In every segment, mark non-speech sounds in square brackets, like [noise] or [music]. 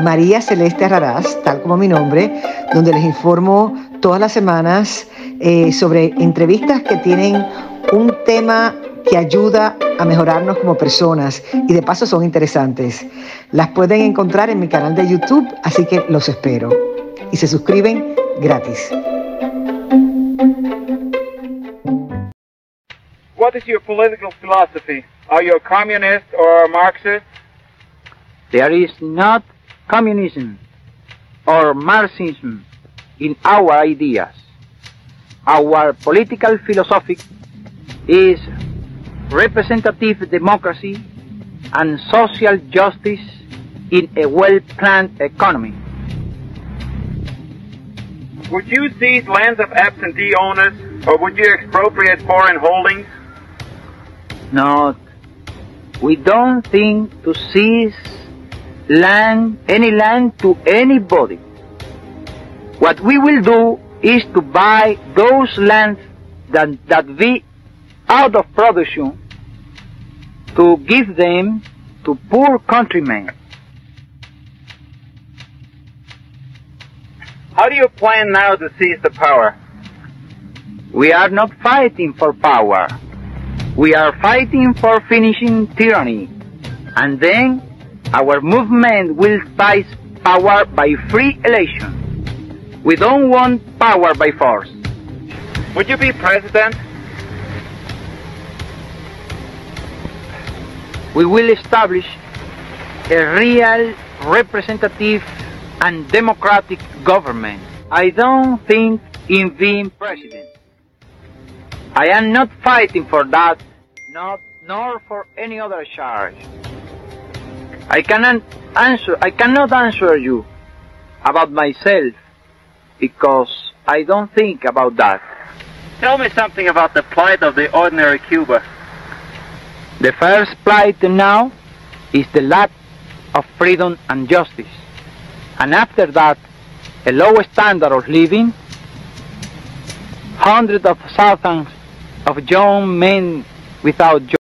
María Celeste Raraz, tal como mi nombre, donde les informo todas las semanas eh, sobre entrevistas que tienen un tema que ayuda a mejorarnos como personas y de paso son interesantes. Las pueden encontrar en mi canal de YouTube, así que los espero. Y se suscriben gratis. What is your political philosophy? Are you a communist or a Marxist? There is not communism or Marxism in our ideas. Our political philosophy is representative democracy and social justice in a well-planned economy. Would you seize lands of absentee owners or would you expropriate foreign holdings? No, we don't think to seize land, any land to anybody. What we will do is to buy those lands that, that be out of production to give them to poor countrymen. How do you plan now to seize the power? We are not fighting for power. We are fighting for finishing tyranny. And then our movement will seize power by free election. We don't want power by force. Would you be president? We will establish a real representative and democratic government. I don't think in being president. I am not fighting for that, not nor for any other charge. I cannot answer I cannot answer you about myself because I don't think about that. Tell me something about the plight of the ordinary Cuba. The first plight now is the lack of freedom and justice. And after that, a low standard of living, hundreds of thousands of young men without jobs.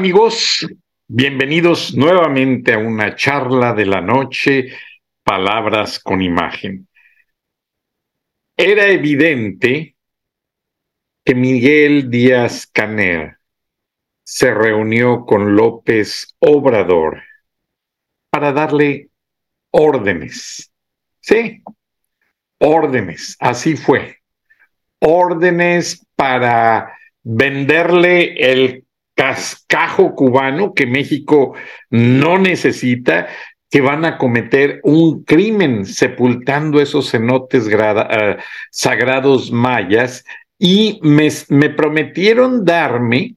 Amigos, bienvenidos nuevamente a una charla de la noche, palabras con imagen. Era evidente que Miguel Díaz Caner se reunió con López Obrador para darle órdenes. Sí, órdenes, así fue. Órdenes para venderle el cascajo cubano que México no necesita, que van a cometer un crimen sepultando esos cenotes uh, sagrados mayas y me, me prometieron darme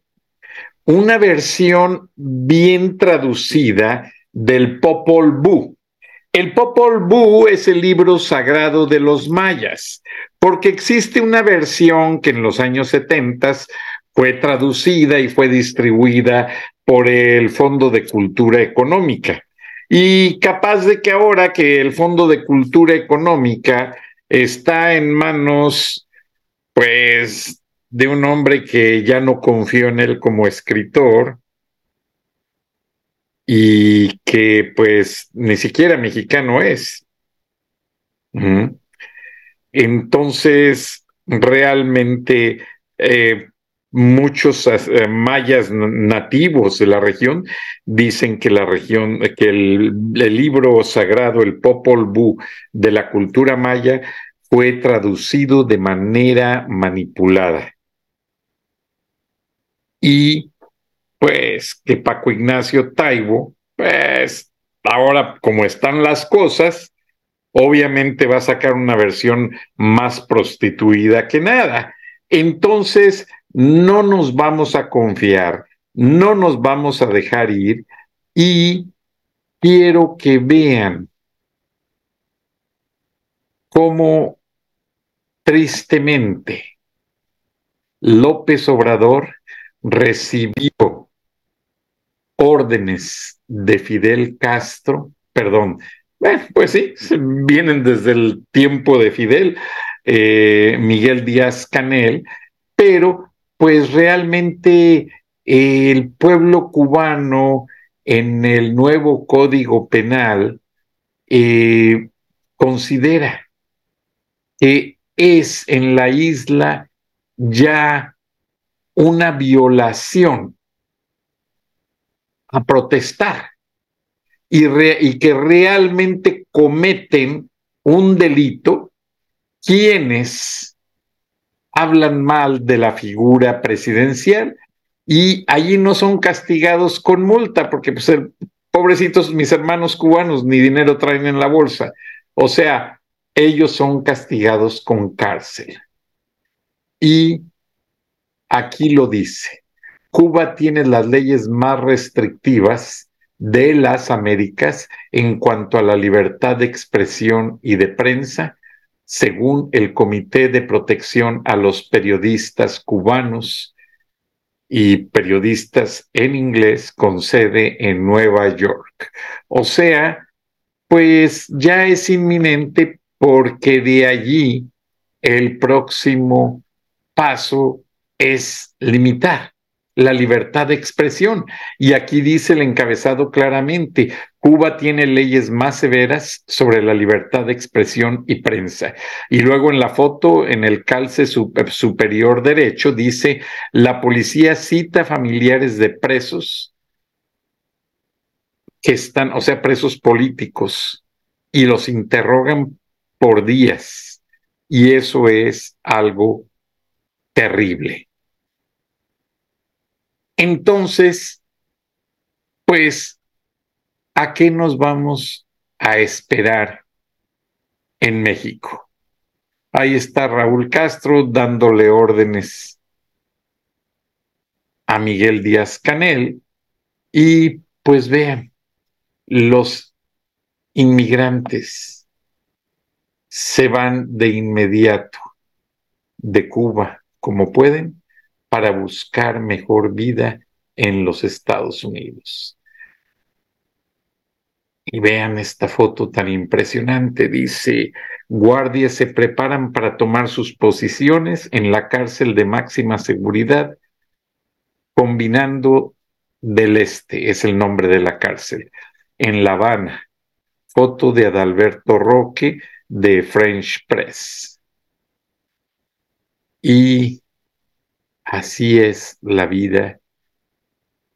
una versión bien traducida del Popol Vuh. El Popol Vuh es el libro sagrado de los mayas, porque existe una versión que en los años 70 fue traducida y fue distribuida por el Fondo de Cultura Económica. Y capaz de que ahora que el Fondo de Cultura Económica está en manos, pues, de un hombre que ya no confío en él como escritor y que pues ni siquiera mexicano es. Entonces, realmente eh, muchos eh, mayas nativos de la región dicen que la región, que el, libro sagrado, el Popol Vuh de la cultura maya, fue traducido de manera manipulada. Y pues que Paco Ignacio Taibo, pues ahora como están las cosas, obviamente va a sacar una versión más prostituida que nada. Entonces, no nos vamos a confiar, no nos vamos a dejar ir y quiero que vean cómo tristemente López Obrador recibió órdenes de Fidel Castro, perdón, pues sí, [laughs] vienen desde el tiempo de Fidel, eh, Miguel Díaz Canel, pero pues realmente el pueblo cubano en el nuevo código penal eh, considera que es en la isla ya una violación a protestar y, y, que realmente cometen un delito quienes hablan mal de la figura presidencial y allí no son castigados con multa porque pues pobrecitos mis hermanos cubanos ni dinero traen en la bolsa. O sea, ellos son castigados con cárcel. Y aquí lo dice, Cuba tiene las leyes más restrictivas de las Américas en cuanto a la libertad de expresión y de prensa, según el Comité de Protección a los Periodistas Cubanos y Periodistas en Inglés con sede en Nueva York. O sea, pues ya es inminente porque de allí el próximo paso es limitar la libertad de expresión. Y aquí dice el encabezado claramente, Cuba tiene leyes más severas sobre la libertad de expresión y prensa. Y luego en la foto, en el calce superior derecho, dice, la policía cita familiares de presos que están, o sea, presos políticos, y los interrogan por días. Y eso es algo terrible. Entonces, pues, ¿a qué nos vamos a esperar en México? Ahí está Raúl Castro dándole órdenes a Miguel Díaz Canel y pues vean, los inmigrantes se van de inmediato de Cuba como pueden para buscar mejor vida en los Estados Unidos. Y vean esta foto tan impresionante. Dice, guardias se preparan para tomar sus posiciones en la cárcel de máxima seguridad, combinando del Este, es el nombre de la cárcel, en La Habana. Foto de Adalberto Roque, de French Press. Y así es la vida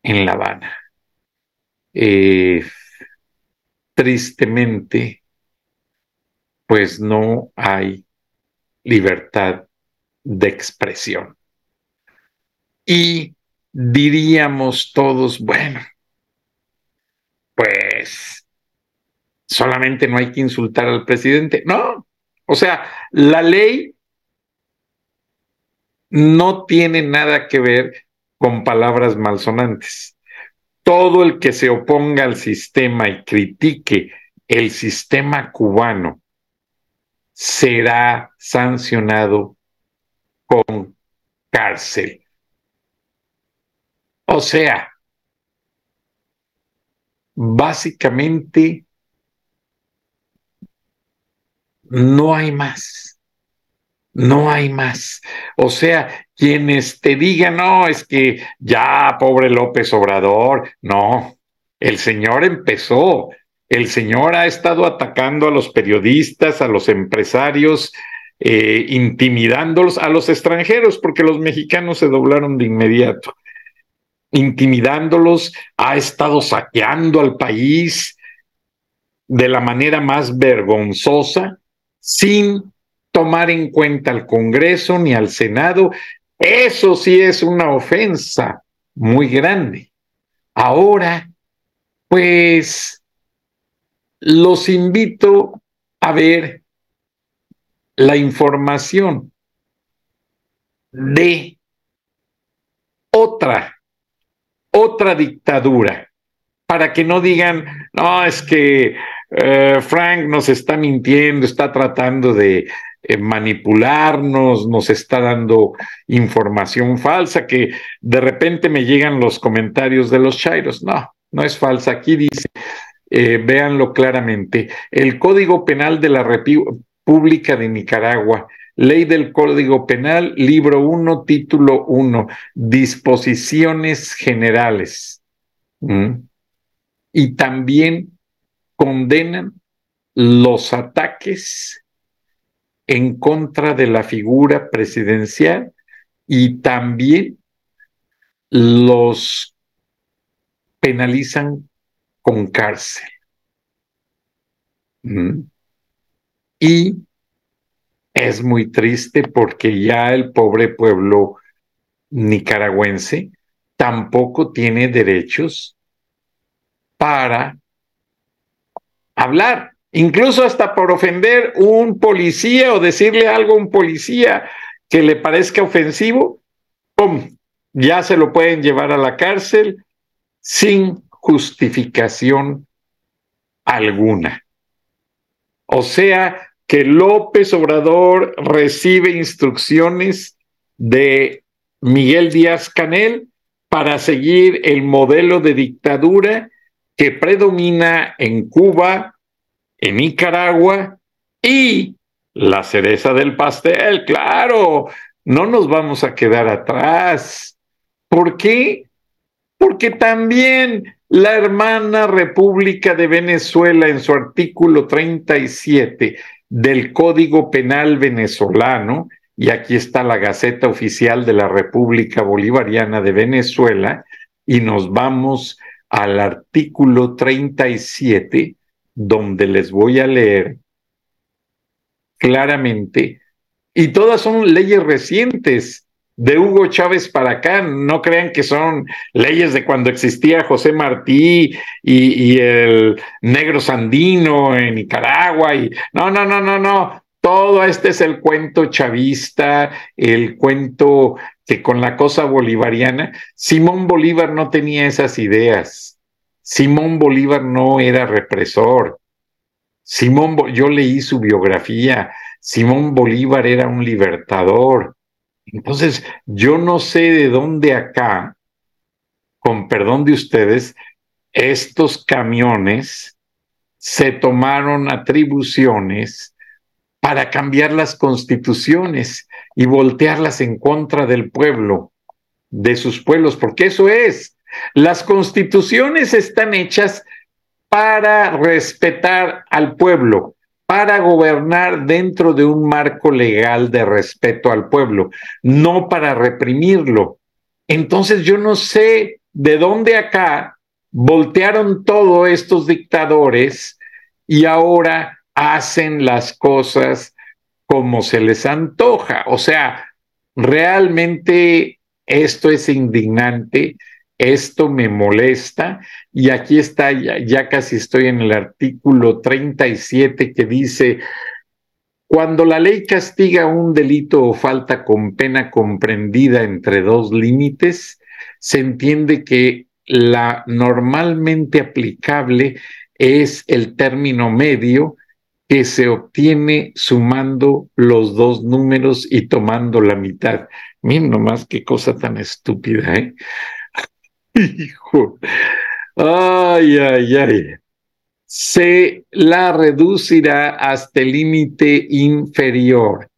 en La Habana. Eh, tristemente, pues no hay libertad de expresión. Y diríamos todos, bueno, pues solamente no hay que insultar al presidente. No, o sea, la ley no tiene nada que ver con palabras malsonantes. Todo el que se oponga al sistema y critique el sistema cubano será sancionado con cárcel. O sea, básicamente no hay más. No hay más. O sea, quienes te digan, no, es que ya, pobre López Obrador, no, el señor empezó, el señor ha estado atacando a los periodistas, a los empresarios, eh, intimidándolos, a los extranjeros, porque los mexicanos se doblaron de inmediato, intimidándolos, ha estado saqueando al país de la manera más vergonzosa sin tomar en cuenta al Congreso ni al Senado. Eso sí es una ofensa muy grande. Ahora, pues, los invito a ver la información de otra, otra dictadura, para que no digan, no, es que eh, Frank nos está mintiendo, está tratando de eh, manipularnos, nos está dando información falsa, que de repente me llegan los comentarios de los chairos. No, no es falsa. Aquí dice, eh, véanlo claramente, el Código Penal de la República de Nicaragua Ley del Código Penal, libro 1, título 1, disposiciones generales. ¿Mm? Y también condenan los ataques en contra de la figura presidencial y también los penalizan con cárcel. ¿Mm? Y es muy triste porque ya el pobre pueblo nicaragüense tampoco tiene derechos para hablar, incluso hasta por ofender un policía o decirle algo a un policía que le parezca ofensivo, ¡pum! ya se lo pueden llevar a la cárcel sin justificación alguna. O sea, que López Obrador recibe instrucciones de Miguel Díaz Canel para seguir el modelo de dictadura que predomina en Cuba, en Nicaragua y la cereza del pastel, claro, no nos vamos a quedar atrás. ¿Por qué? Porque también la hermana República de Venezuela en su artículo 37 del Código Penal venezolano, y aquí está la Gaceta Oficial de la República Bolivariana de Venezuela, y nos vamos al artículo 37, donde les voy a leer claramente, y todas son leyes recientes, de Hugo Chávez para acá, no crean que son leyes de cuando existía José Martí y, el negro sandino en Nicaragua y no, no, no, no, no. Todo este es el cuento chavista, el cuento que con la cosa bolivariana, Simón Bolívar no tenía esas ideas. Simón Bolívar no era represor. Simón, yo leí su biografía. Simón Bolívar era un libertador. Entonces, yo no sé de dónde acá, con perdón de ustedes, estos camiones se tomaron atribuciones para cambiar las constituciones y voltearlas en contra del pueblo, de sus pueblos, porque eso es. Las constituciones están hechas para respetar al pueblo, para gobernar dentro de un marco legal de respeto al pueblo, no para reprimirlo. Entonces yo no sé de dónde acá voltearon todos estos dictadores y ahora hacen las cosas como se les antoja. O sea, realmente esto es indignante esto me molesta y aquí está, ya, casi estoy en el artículo 37 que dice, cuando la ley castiga un delito o falta con pena comprendida entre dos límites, se entiende que la normalmente aplicable es el término medio que se obtiene sumando los dos números y tomando la mitad. Miren nomás qué cosa tan estúpida, ¿eh? Hijo. Ay, ay, ay. Se la reducirá hasta el límite inferior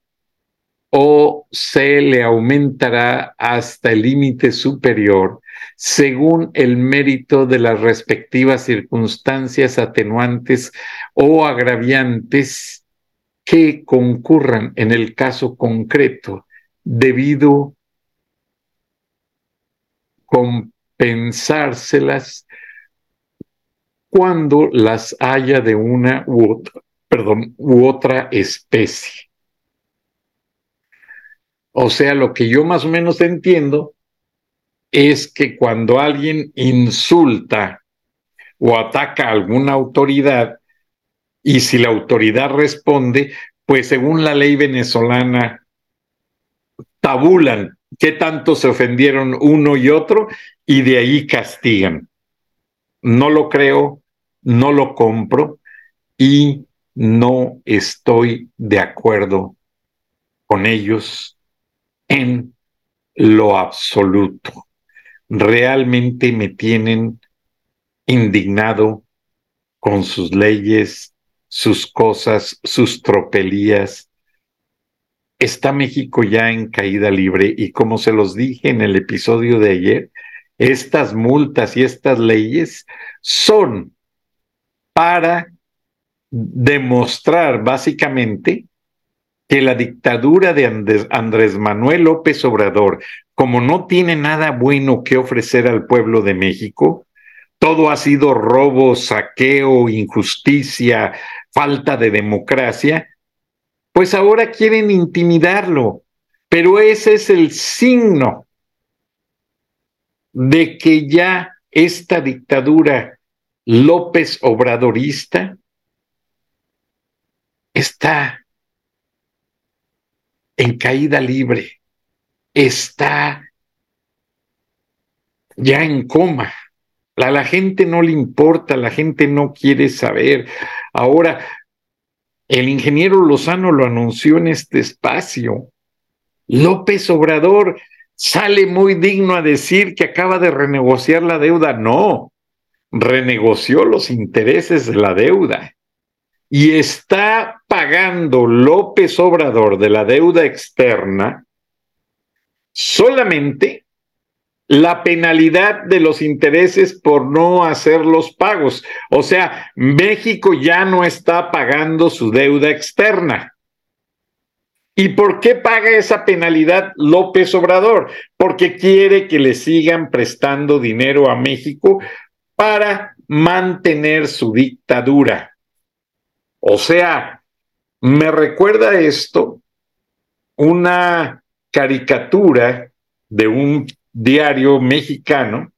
o se le aumentará hasta el límite superior según el mérito de las respectivas circunstancias atenuantes o agraviantes que concurran en el caso concreto debido con pensárselas cuando las haya de una u otra, u otra especie. O sea, lo que yo más o menos entiendo es que cuando alguien insulta o ataca a alguna autoridad, y si la autoridad responde, pues según la ley venezolana, tabulan qué tanto se ofendieron uno y otro y de ahí castigan. No lo creo, no lo compro y no estoy de acuerdo con ellos en lo absoluto. Realmente me tienen indignado con sus leyes, sus cosas, sus tropelías. Está México ya en caída libre y como se los dije en el episodio de ayer, estas multas y estas leyes son para demostrar básicamente que la dictadura de Andrés, Manuel López Obrador, como no tiene nada bueno que ofrecer al pueblo de México, todo ha sido robo, saqueo, injusticia, falta de democracia, pues ahora quieren intimidarlo. Pero ese es el signo de que ya esta dictadura López Obradorista está en caída libre, está ya en coma. A la gente no le importa, la gente no quiere saber. Ahora, el ingeniero Lozano lo anunció en este espacio. López Obrador sale muy digno a decir que acaba de renegociar la deuda. No, renegoció los intereses de la deuda y está pagando López Obrador de la deuda externa solamente la penalidad de los intereses por no hacer los pagos. O sea, México ya no está pagando su deuda externa. ¿Y por qué paga esa penalidad López Obrador? Porque quiere que le sigan prestando dinero a México para mantener su dictadura. O sea, me recuerda esto una caricatura de un diario mexicano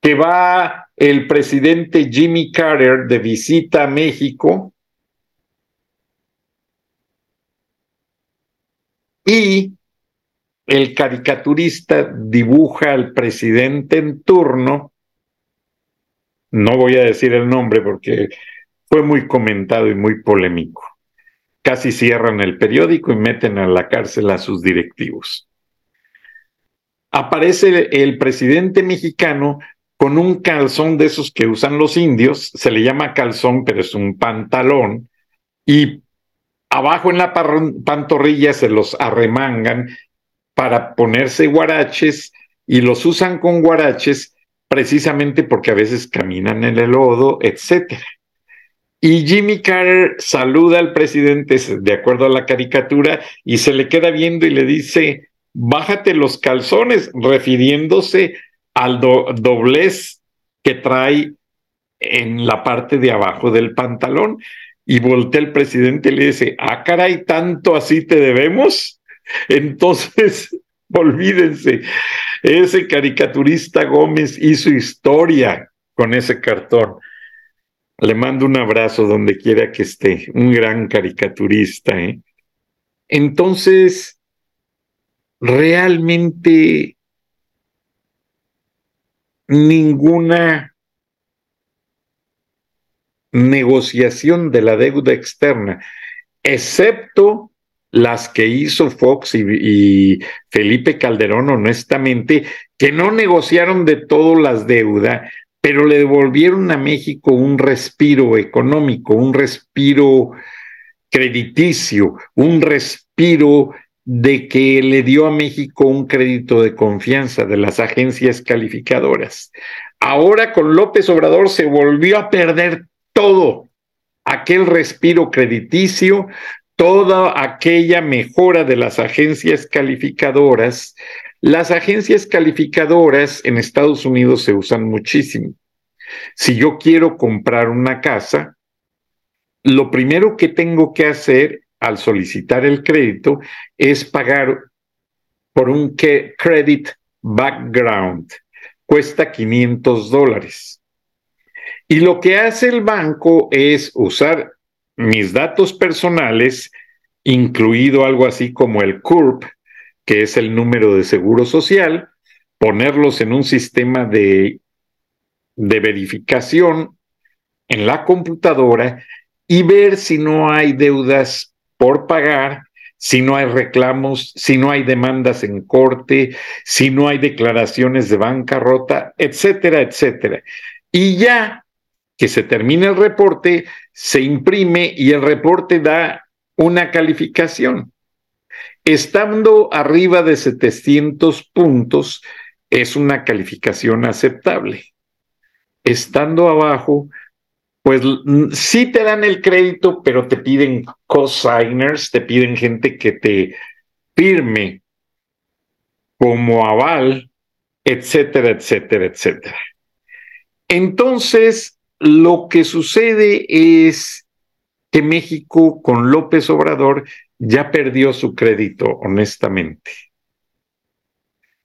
que va el presidente Jimmy Carter de visita a México y el caricaturista dibuja al presidente en turno, no voy a decir el nombre porque fue muy comentado y muy polémico. Casi cierran el periódico y meten a la cárcel a sus directivos aparece el presidente mexicano con un calzón de esos que usan los indios, se le llama calzón, pero es un pantalón, y abajo en la pantorrilla se los arremangan para ponerse guaraches y los usan con guaraches precisamente porque a veces caminan en el lodo, etcétera. Y Jimmy Carter saluda al presidente de acuerdo a la caricatura y se le queda viendo y le dice, bájate los calzones, refiriéndose al doblez que trae en la parte de abajo del pantalón. Y voltea el presidente y le dice, ah, caray, tanto así te debemos. [laughs] Entonces, [laughs] olvídense, ese caricaturista Gómez hizo historia con ese cartón. Le mando un abrazo donde quiera que esté, un gran caricaturista. ¿eh? Entonces, realmente ninguna negociación de la deuda externa, excepto las que hizo Fox y, Felipe Calderón, honestamente, que no negociaron de todo las deudas, pero le devolvieron a México un respiro económico, un respiro crediticio, un respiro de que le dio a México un crédito de confianza de las agencias calificadoras. Ahora con López Obrador se volvió a perder todo, aquel respiro crediticio, toda aquella mejora de las agencias calificadoras. Las agencias calificadoras en Estados Unidos se usan muchísimo. Si yo quiero comprar una casa, lo primero que tengo que hacer al solicitar el crédito es pagar por un credit background. Cuesta 500 dólares. Y lo que hace el banco es usar mis datos personales, incluido algo así como el CURP, que es el número de seguro social, ponerlos en un sistema de, de verificación en la computadora y ver si no hay deudas por pagar, si no hay reclamos, si no hay demandas en corte, si no hay declaraciones de bancarrota, etcétera, etcétera. Y ya que se termina el reporte, se imprime y el reporte da una calificación. Estando arriba de 700 puntos, es una calificación aceptable. Estando abajo, pues sí te dan el crédito, pero te piden cosigners, te piden gente que te firme como aval, etcétera, etcétera, etcétera. Entonces, lo que sucede es que México con López Obrador ya perdió su crédito, honestamente.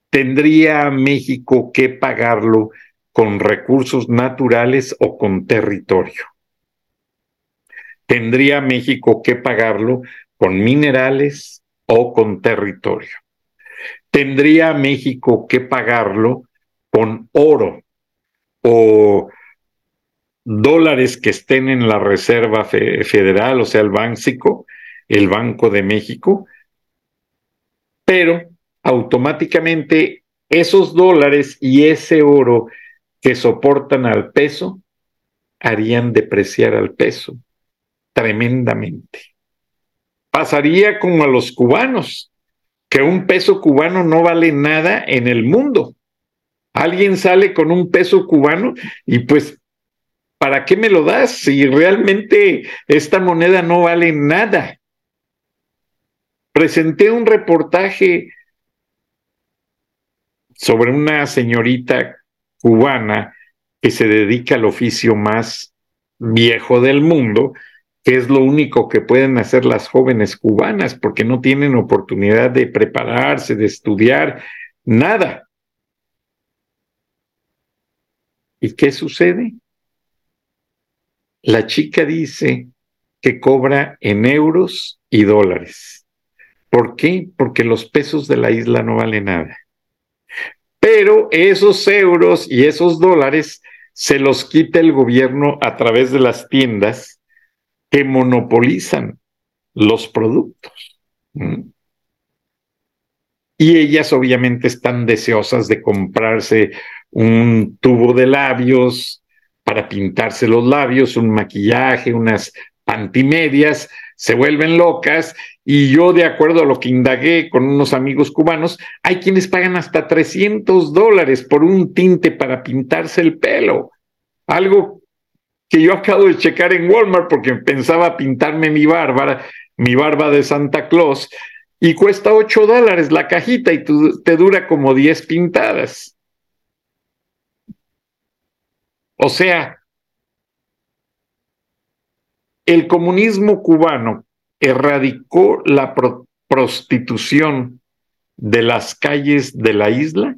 ¿Tendría México que pagarlo con recursos naturales o con territorio? ¿Tendría México que pagarlo con minerales o con territorio? ¿Tendría México que pagarlo con oro o dólares que estén en la Reserva Federal, o sea, el Bánxico, el Banco de México, pero automáticamente esos dólares y ese oro que soportan al peso harían depreciar al peso tremendamente. Pasaría como a los cubanos, que un peso cubano no vale nada en el mundo. Alguien sale con un peso cubano y pues ¿para qué me lo das si realmente esta moneda no vale nada? Presenté un reportaje sobre una señorita cubana que se dedica al oficio más viejo del mundo, que es lo único que pueden hacer las jóvenes cubanas, porque no tienen oportunidad de prepararse, de estudiar, nada. ¿Y qué sucede? La chica dice que cobra en euros y dólares. ¿Por qué? Porque los pesos de la isla no valen nada. Pero esos euros y esos dólares se los quita el gobierno a través de las tiendas que monopolizan los productos. Y ellas obviamente están deseosas de comprarse un tubo de labios, para pintarse los labios, un maquillaje, unas pantimedias, se vuelven locas y yo de acuerdo a lo que indagué con unos amigos cubanos, hay quienes pagan hasta 300 dólares por un tinte para pintarse el pelo. Algo que yo acabo de checar en Walmart porque pensaba pintarme mi barba, mi barba de Santa Claus, y cuesta 8 dólares la cajita y te dura como 10 pintadas. O sea, el comunismo cubano erradicó la prostitución de las calles de la isla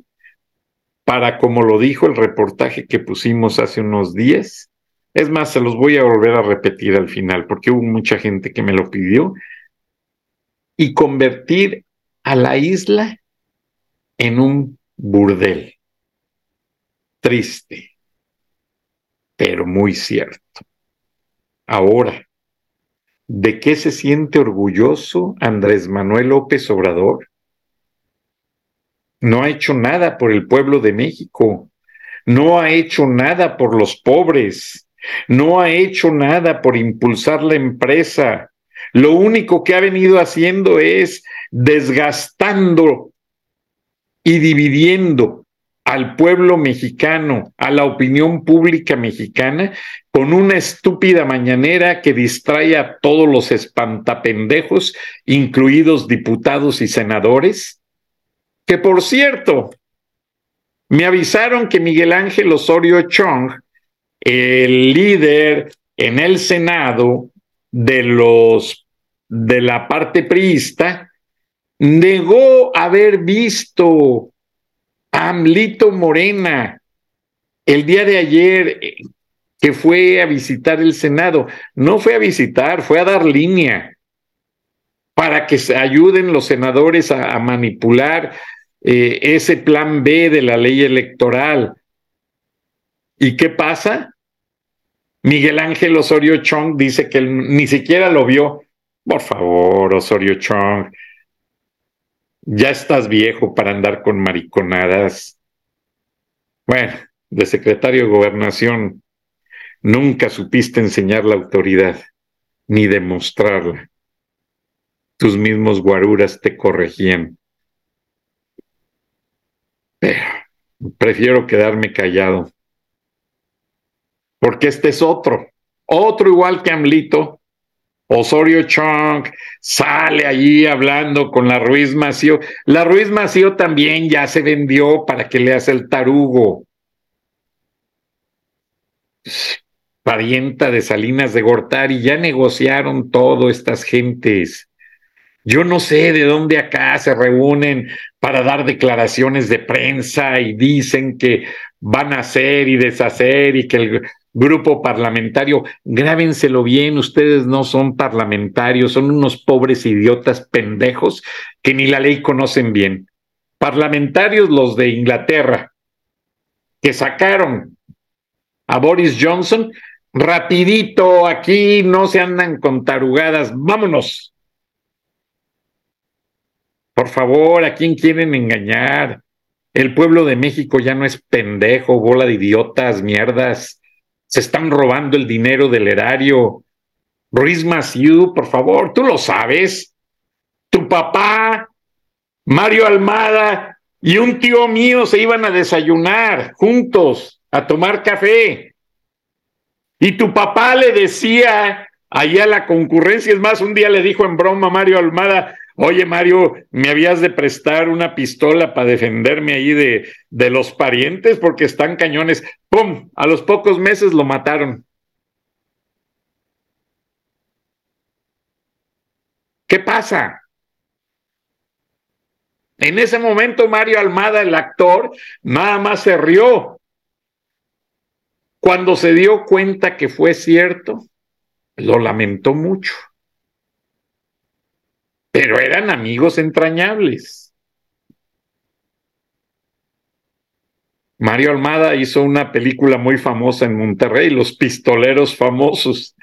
para, como lo dijo el reportaje que pusimos hace unos días, es más, se los voy a volver a repetir al final porque hubo mucha gente que me lo pidió, y convertir a la isla en un burdel. Triste pero muy cierto. Ahora, ¿de qué se siente orgulloso Andrés Manuel López Obrador? No ha hecho nada por el pueblo de México, no ha hecho nada por los pobres, no ha hecho nada por impulsar la empresa. Lo único que ha venido haciendo es desgastando y dividiendo al pueblo mexicano, a la opinión pública mexicana, con una estúpida mañanera que distrae a todos los espantapendejos, incluidos diputados y senadores? Que por cierto, me avisaron que Miguel Ángel Osorio Chong, el líder en el Senado de los de la parte priista, negó haber visto Amlito Morena, el día de ayer eh, que fue a visitar el Senado, no fue a visitar, fue a dar línea para que se ayuden los senadores a, manipular eh, ese plan B de la ley electoral. ¿Y qué pasa? Miguel Ángel Osorio Chong dice que ni siquiera lo vio. Por favor, Osorio Chong, ya estás viejo para andar con mariconadas. Bueno, de secretario de gobernación, nunca supiste enseñar la autoridad, ni demostrarla. Tus mismos guaruras te corregían. Pero prefiero quedarme callado. Porque este es otro, otro igual que Amlito, Osorio Chong sale allí hablando con la Ruiz Mació. La Ruiz Mació también ya se vendió para que le hace el tarugo. Parienta de Salinas de Gortari, ya negociaron todo estas gentes. Yo no sé de dónde acá se reúnen para dar declaraciones de prensa y dicen que van a hacer y deshacer y que el grupo parlamentario, grábenselo bien, ustedes no son parlamentarios, son unos pobres idiotas pendejos que ni la ley conocen bien. Parlamentarios los de Inglaterra, que sacaron a Boris Johnson, rapidito, aquí no se andan con tarugadas, vámonos. Por favor, ¿a quién quieren engañar? El pueblo de México ya no es pendejo, bola de idiotas, mierdas se están robando el dinero del erario. Ruiz Massieu, por favor, tú lo sabes. Tu papá, Mario Almada y un tío mío se iban a desayunar juntos, a tomar café. Y tu papá le decía allá la concurrencia, es más, un día le dijo en broma a Mario Almada, Oye, Mario, ¿me habías de prestar una pistola para defenderme ahí de, de los parientes? Porque están cañones. ¡Pum! A los pocos meses lo mataron. ¿Qué pasa? En ese momento Mario Almada, el actor, nada más se rió. Cuando se dio cuenta que fue cierto, lo lamentó mucho pero eran amigos entrañables. Mario Almada hizo una película muy famosa en Monterrey, Los Pistoleros Famosos.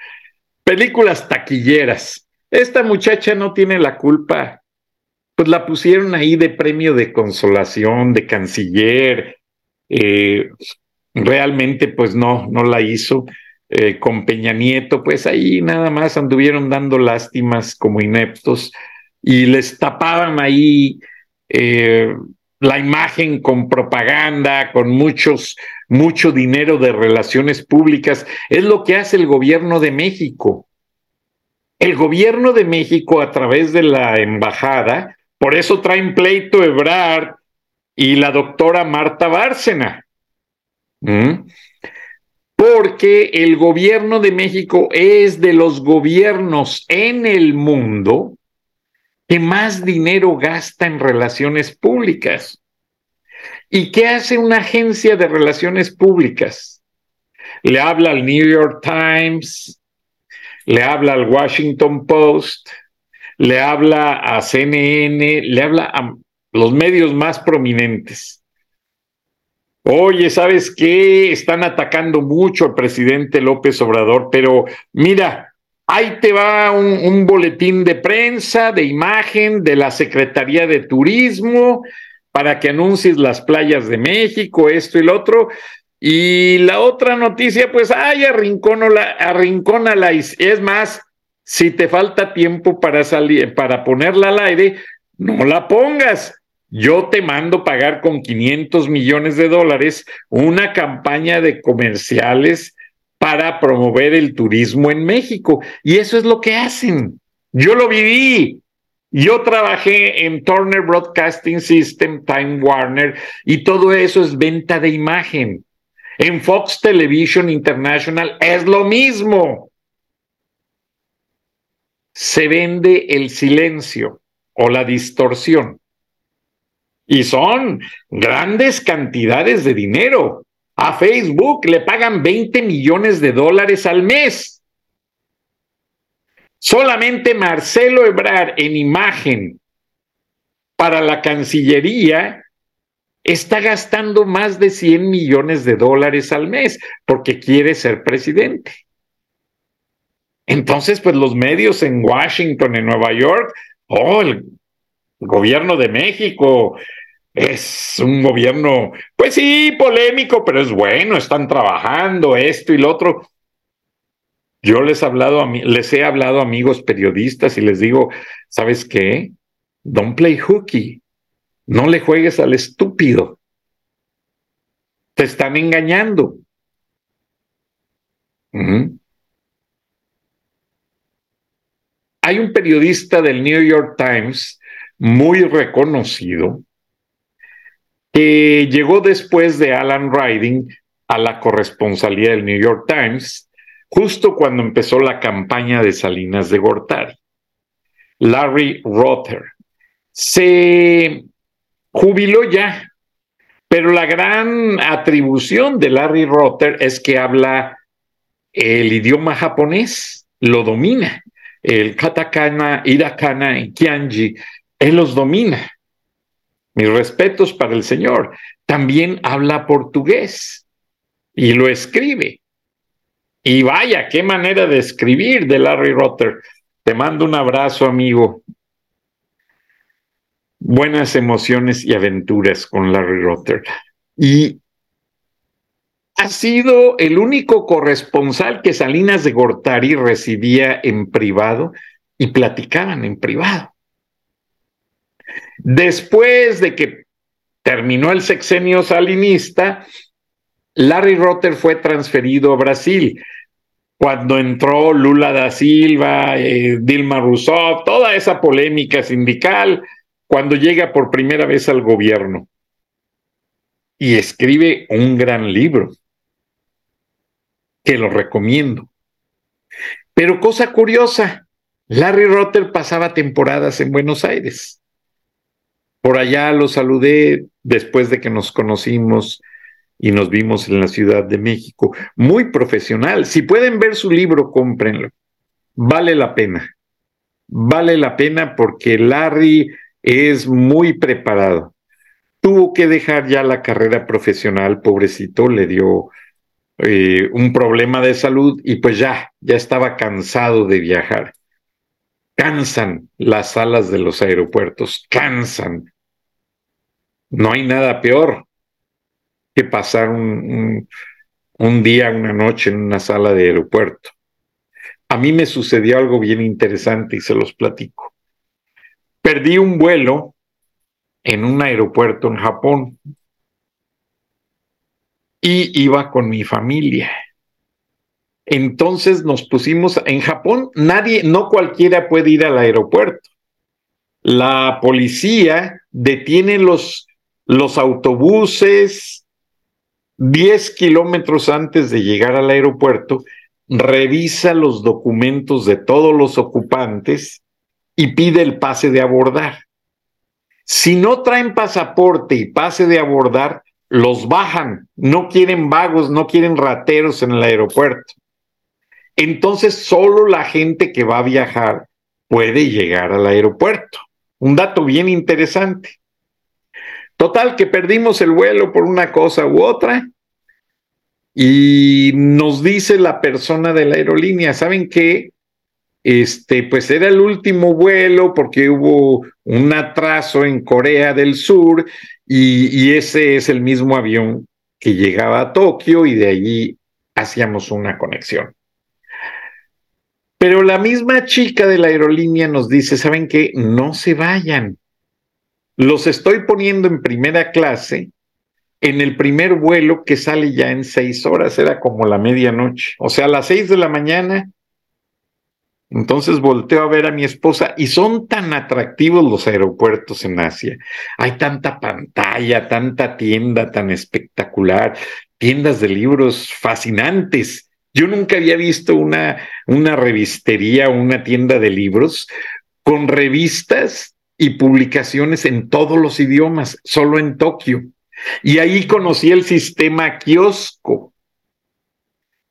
Películas taquilleras. Esta muchacha no tiene la culpa. Pues la pusieron ahí de premio de consolación, de canciller. Eh, realmente, pues no, no la hizo. Eh, con Peña Nieto, pues ahí nada más anduvieron dando lástimas como ineptos y les tapaban ahí eh, la imagen con propaganda, con muchos, mucho dinero de relaciones públicas. Es lo que hace el gobierno de México. El gobierno de México a través de la embajada, por eso traen pleito Ebrard y la doctora Marta Bárcena. Porque el gobierno de México es de los gobiernos en el mundo que más dinero gasta en relaciones públicas. ¿Y qué hace una agencia de relaciones públicas? Le habla al New York Times, le habla al Washington Post, le habla a CNN, le habla a los medios más prominentes. Oye, ¿sabes qué? Están atacando mucho al presidente López Obrador, pero mira, Ahí te va un, boletín de prensa, de imagen de la Secretaría de Turismo para que anuncies las playas de México, esto y lo otro. Y la otra noticia, pues, ay, arrincona la, es más, si te falta tiempo para salir, para ponerla al aire, no la pongas. Yo te mando pagar con 500 millones de dólares una campaña de comerciales para promover el turismo en México. Y eso es lo que hacen. Yo lo viví. Yo trabajé en Turner Broadcasting System, Time Warner, y todo eso es venta de imagen. En Fox Television International es lo mismo. Se vende el silencio o la distorsión. Y son grandes cantidades de dinero. A Facebook le pagan 20 millones de dólares al mes. Solamente Marcelo Ebrar en imagen para la Cancillería está gastando más de 100 millones de dólares al mes porque quiere ser presidente. Entonces, pues los medios en Washington, en Nueva York, oh, el gobierno de México es un gobierno, pues sí, polémico, pero es bueno, están trabajando esto y lo otro. Yo les he hablado a les he hablado amigos periodistas y les digo, ¿sabes qué? Don't play hooky. No le juegues al estúpido. Te están engañando. Hay un periodista del New York Times muy reconocido que llegó después de Alan Riding a la corresponsalía del New York Times, justo cuando empezó la campaña de Salinas de Gortari. Larry Rother se jubiló ya, pero la gran atribución de Larry Rother es que habla el idioma japonés, lo domina el katakana, irakana y kianji, él los domina. Mis respetos para el Señor. También habla portugués y lo escribe. Y vaya, qué manera de escribir de Larry Rotter. Te mando un abrazo, amigo. Buenas emociones y aventuras con Larry Rotter. Y ha sido el único corresponsal que Salinas de Gortari recibía en privado y platicaban en privado. Después de que terminó el sexenio salinista, Larry Rotter fue transferido a Brasil. Cuando entró Lula da Silva, eh, Dilma Rousseff, toda esa polémica sindical, cuando llega por primera vez al gobierno y escribe un gran libro que lo recomiendo. Pero cosa curiosa, Larry Rotter pasaba temporadas en Buenos Aires. Por allá lo saludé después de que nos conocimos y nos vimos en la Ciudad de México. Muy profesional. Si pueden ver su libro, cómprenlo. Vale la pena. Vale la pena porque Larry es muy preparado. Tuvo que dejar ya la carrera profesional, pobrecito, le dio eh, un problema de salud y pues ya, ya estaba cansado de viajar. Cansan las salas de los aeropuertos, cansan. No hay nada peor que pasar un, un día, una noche en una sala de aeropuerto. A mí me sucedió algo bien interesante y se los platico. Perdí un vuelo en un aeropuerto en Japón y iba con mi familia. Entonces nos pusimos en Japón, nadie, no cualquiera puede ir al aeropuerto. La policía detiene los, los autobuses 10 kilómetros antes de llegar al aeropuerto, revisa los documentos de todos los ocupantes y pide el pase de abordar. Si no traen pasaporte y pase de abordar, los bajan, no quieren vagos, no quieren rateros en el aeropuerto. Entonces solo la gente que va a viajar puede llegar al aeropuerto. Un dato bien interesante. Total, que perdimos el vuelo por una cosa u otra y nos dice la persona de la aerolínea, ¿saben qué? Este, pues era el último vuelo porque hubo un atraso en Corea del Sur y, ese es el mismo avión que llegaba a Tokio y de allí hacíamos una conexión. Pero la misma chica de la aerolínea nos dice, ¿saben qué? No se vayan. Los estoy poniendo en primera clase en el primer vuelo que sale ya en seis horas, era como la medianoche. O sea, a las seis de la mañana entonces volteo a ver a mi esposa y son tan atractivos los aeropuertos en Asia. Hay tanta pantalla, tanta tienda tan espectacular, tiendas de libros fascinantes. Yo nunca había visto una, una revistería o una tienda de libros con revistas y publicaciones en todos los idiomas, solo en Tokio. Y ahí conocí el sistema kiosco,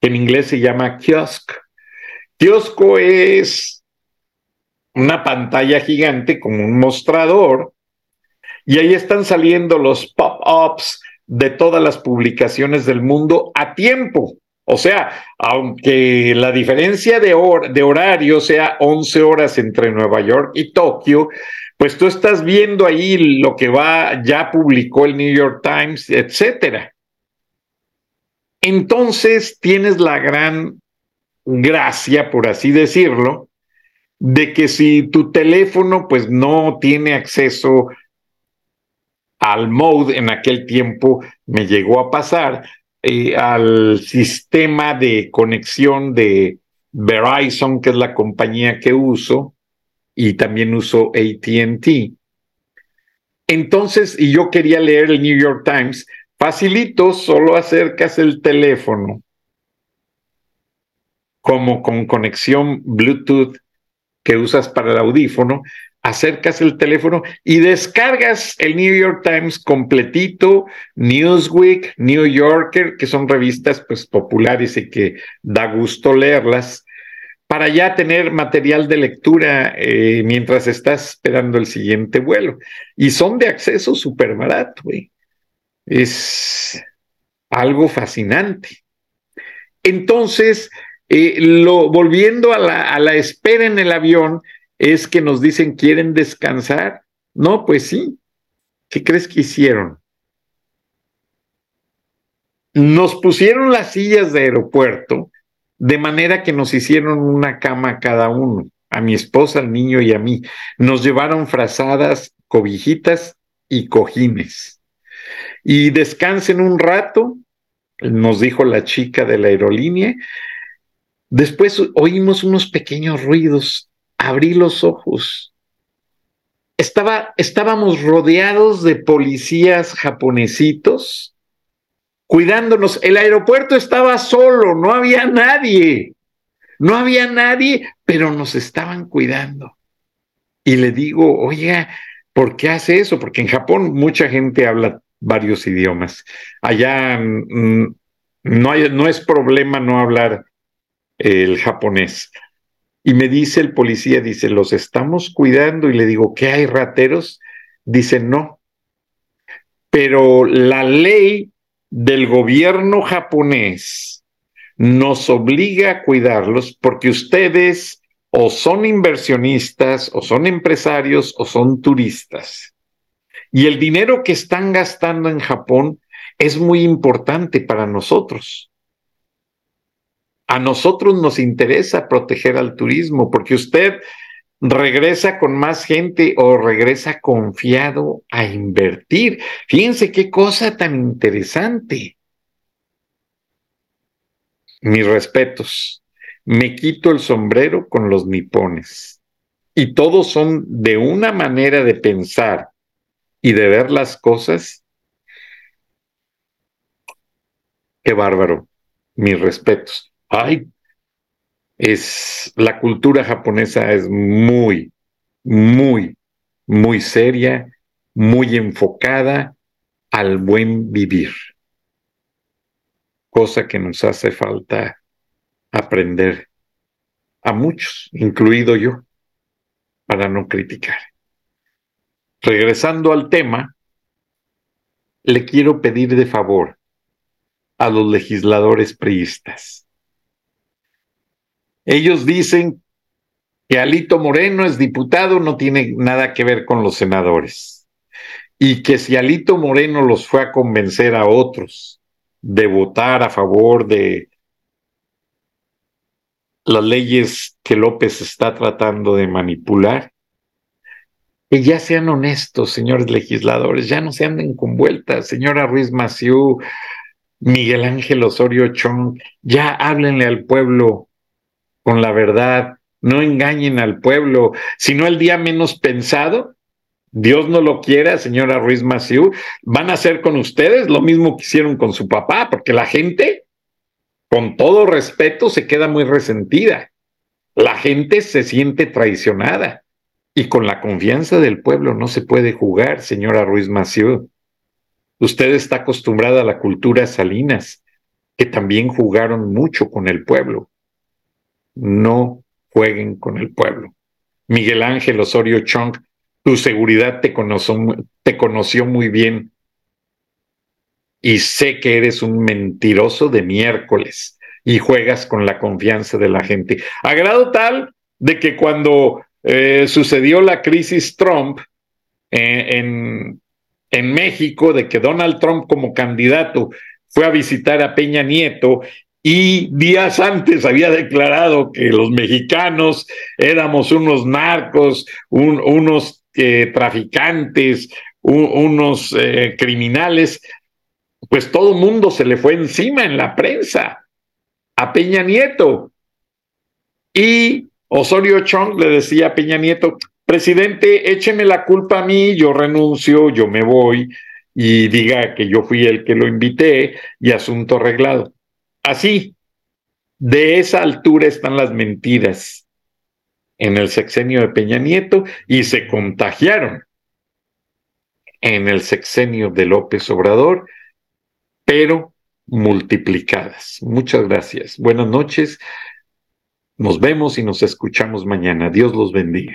que en inglés se llama kiosk. Kiosco es una pantalla gigante como un mostrador y ahí están saliendo los pop-ups de todas las publicaciones del mundo a tiempo. O sea, aunque la diferencia de, de horario sea 11 horas entre Nueva York y Tokio, pues tú estás viendo ahí lo que va, ya publicó el New York Times, etcétera. Entonces tienes la gran gracia, por así decirlo, de que si tu teléfono pues no tiene acceso al mode en aquel tiempo me llegó a pasar eh, al sistema de conexión de Verizon, que es la compañía que uso, y también uso ATT. Entonces, y yo quería leer el New York Times, facilito, solo acercas el teléfono como con conexión Bluetooth que usas para el audífono, acercas el teléfono y descargas el New York Times completito, Newsweek, New Yorker, que son revistas pues populares y que da gusto leerlas, para ya tener material de lectura eh, mientras estás esperando el siguiente vuelo. Y son de acceso súper barato, Es algo fascinante. Entonces, eh, lo, volviendo a la, a la espera en el avión, es que nos dicen, ¿quieren descansar? No, pues sí. ¿Qué crees que hicieron? Nos pusieron las sillas de aeropuerto de manera que nos hicieron una cama cada uno, a mi esposa, al niño y a mí. Nos llevaron frazadas, cobijitas y cojines. Y descansen un rato, nos dijo la chica de la aerolínea. Después oímos unos pequeños ruidos abrí los ojos. Estaba, estábamos rodeados de policías japonesitos cuidándonos. El aeropuerto estaba solo, no había nadie. No había nadie, pero nos estaban cuidando. Y le digo, oiga, ¿por qué hace eso? Porque en Japón mucha gente habla varios idiomas. Allá mm, no, hay, no es problema no hablar el japonés. Y me dice el policía, dice, los estamos cuidando y le digo, ¿qué hay rateros? Dice, no. Pero la ley del gobierno japonés nos obliga a cuidarlos porque ustedes o son inversionistas, o son empresarios, o son turistas. Y el dinero que están gastando en Japón es muy importante para nosotros. A nosotros nos interesa proteger al turismo porque usted regresa con más gente o regresa confiado a invertir. Fíjense qué cosa tan interesante. Mis respetos. Me quito el sombrero con los nipones. Y todos son de una manera de pensar y de ver las cosas. Qué bárbaro. Mis respetos. Ay, es la cultura japonesa es muy, muy, muy seria, muy enfocada al buen vivir, cosa que nos hace falta aprender a muchos, incluido yo, para no criticar. Regresando al tema, le quiero pedir de favor a los legisladores priistas ellos dicen que Alito Moreno es diputado, no tiene nada que ver con los senadores. Y que si Alito Moreno los fue a convencer a otros de votar a favor de las leyes que López está tratando de manipular, que ya sean honestos, señores legisladores, ya no se anden con vueltas, señora Ruiz Maciú, Miguel Ángel Osorio Chong, ya háblenle al pueblo con la verdad, no engañen al pueblo, sino el día menos pensado, Dios no lo quiera, señora Ruiz Maciú, van a hacer con ustedes lo mismo que hicieron con su papá, porque la gente, con todo respeto, se queda muy resentida. La gente se siente traicionada. Y con la confianza del pueblo no se puede jugar, señora Ruiz Massieu. Usted está acostumbrada a la cultura Salinas, que también jugaron mucho con el pueblo. No jueguen con el pueblo. Miguel Ángel Osorio Chong, tu seguridad te conoció, muy bien y sé que eres un mentiroso de miércoles y juegas con la confianza de la gente. A grado tal de que cuando eh, sucedió la crisis Trump eh, en México, de que Donald Trump como candidato fue a visitar a Peña Nieto y días antes había declarado que los mexicanos éramos unos narcos, unos eh, traficantes, unos eh, criminales, pues todo el mundo se le fue encima en la prensa a Peña Nieto. Y Osorio Chong le decía a Peña Nieto, presidente, écheme la culpa a mí, yo renuncio, yo me voy y diga que yo fui el que lo invité y asunto arreglado. Así, de esa altura están las mentiras en el sexenio de Peña Nieto y se contagiaron en el sexenio de López Obrador, pero multiplicadas. Muchas gracias. Buenas noches. Nos vemos y nos escuchamos mañana. Dios los bendiga.